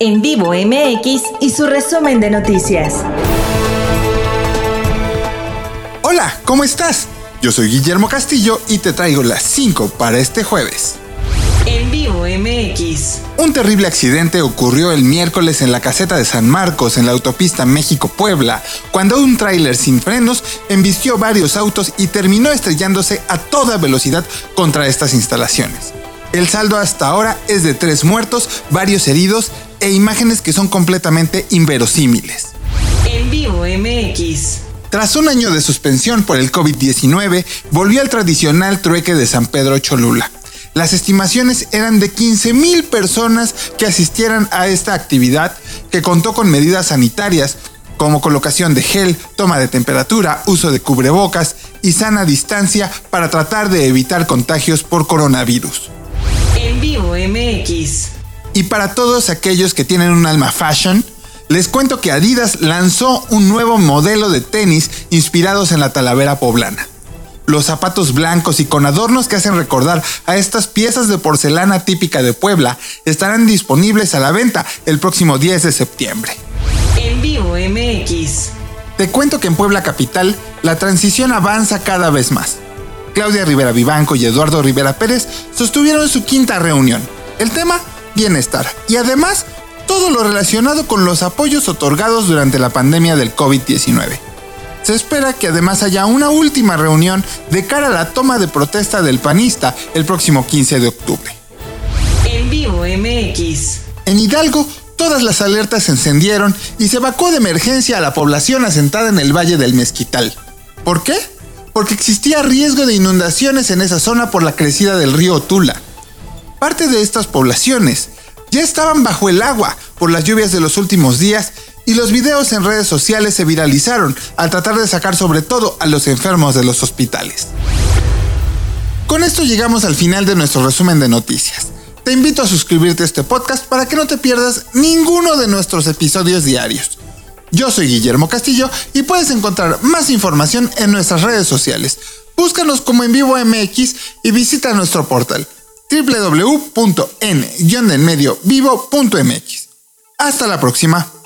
En vivo MX y su resumen de noticias. Hola, ¿cómo estás? Yo soy Guillermo Castillo y te traigo las 5 para este jueves. En vivo MX. Un terrible accidente ocurrió el miércoles en la caseta de San Marcos en la autopista México-Puebla, cuando un tráiler sin frenos embistió varios autos y terminó estrellándose a toda velocidad contra estas instalaciones. El saldo hasta ahora es de tres muertos, varios heridos e imágenes que son completamente inverosímiles. En vivo MX. Tras un año de suspensión por el COVID-19, volvió al tradicional trueque de San Pedro Cholula. Las estimaciones eran de 15.000 personas que asistieran a esta actividad que contó con medidas sanitarias como colocación de gel, toma de temperatura, uso de cubrebocas y sana distancia para tratar de evitar contagios por coronavirus. En vivo MX. Y para todos aquellos que tienen un alma fashion, les cuento que Adidas lanzó un nuevo modelo de tenis inspirados en la talavera poblana los zapatos blancos y con adornos que hacen recordar a estas piezas de porcelana típica de Puebla estarán disponibles a la venta el próximo 10 de septiembre. En vivo MX. Te cuento que en Puebla Capital la transición avanza cada vez más. Claudia Rivera Vivanco y Eduardo Rivera Pérez sostuvieron su quinta reunión. El tema, bienestar. Y además, todo lo relacionado con los apoyos otorgados durante la pandemia del COVID-19 se espera que además haya una última reunión de cara a la toma de protesta del panista el próximo 15 de octubre. En vivo MX. En Hidalgo, todas las alertas se encendieron y se evacuó de emergencia a la población asentada en el Valle del Mezquital. ¿Por qué? Porque existía riesgo de inundaciones en esa zona por la crecida del río Tula. Parte de estas poblaciones ya estaban bajo el agua por las lluvias de los últimos días y los videos en redes sociales se viralizaron al tratar de sacar sobre todo a los enfermos de los hospitales. Con esto llegamos al final de nuestro resumen de noticias. Te invito a suscribirte a este podcast para que no te pierdas ninguno de nuestros episodios diarios. Yo soy Guillermo Castillo y puedes encontrar más información en nuestras redes sociales. Búscanos como en vivo MX y visita nuestro portal www.n-vivo.mx. Hasta la próxima.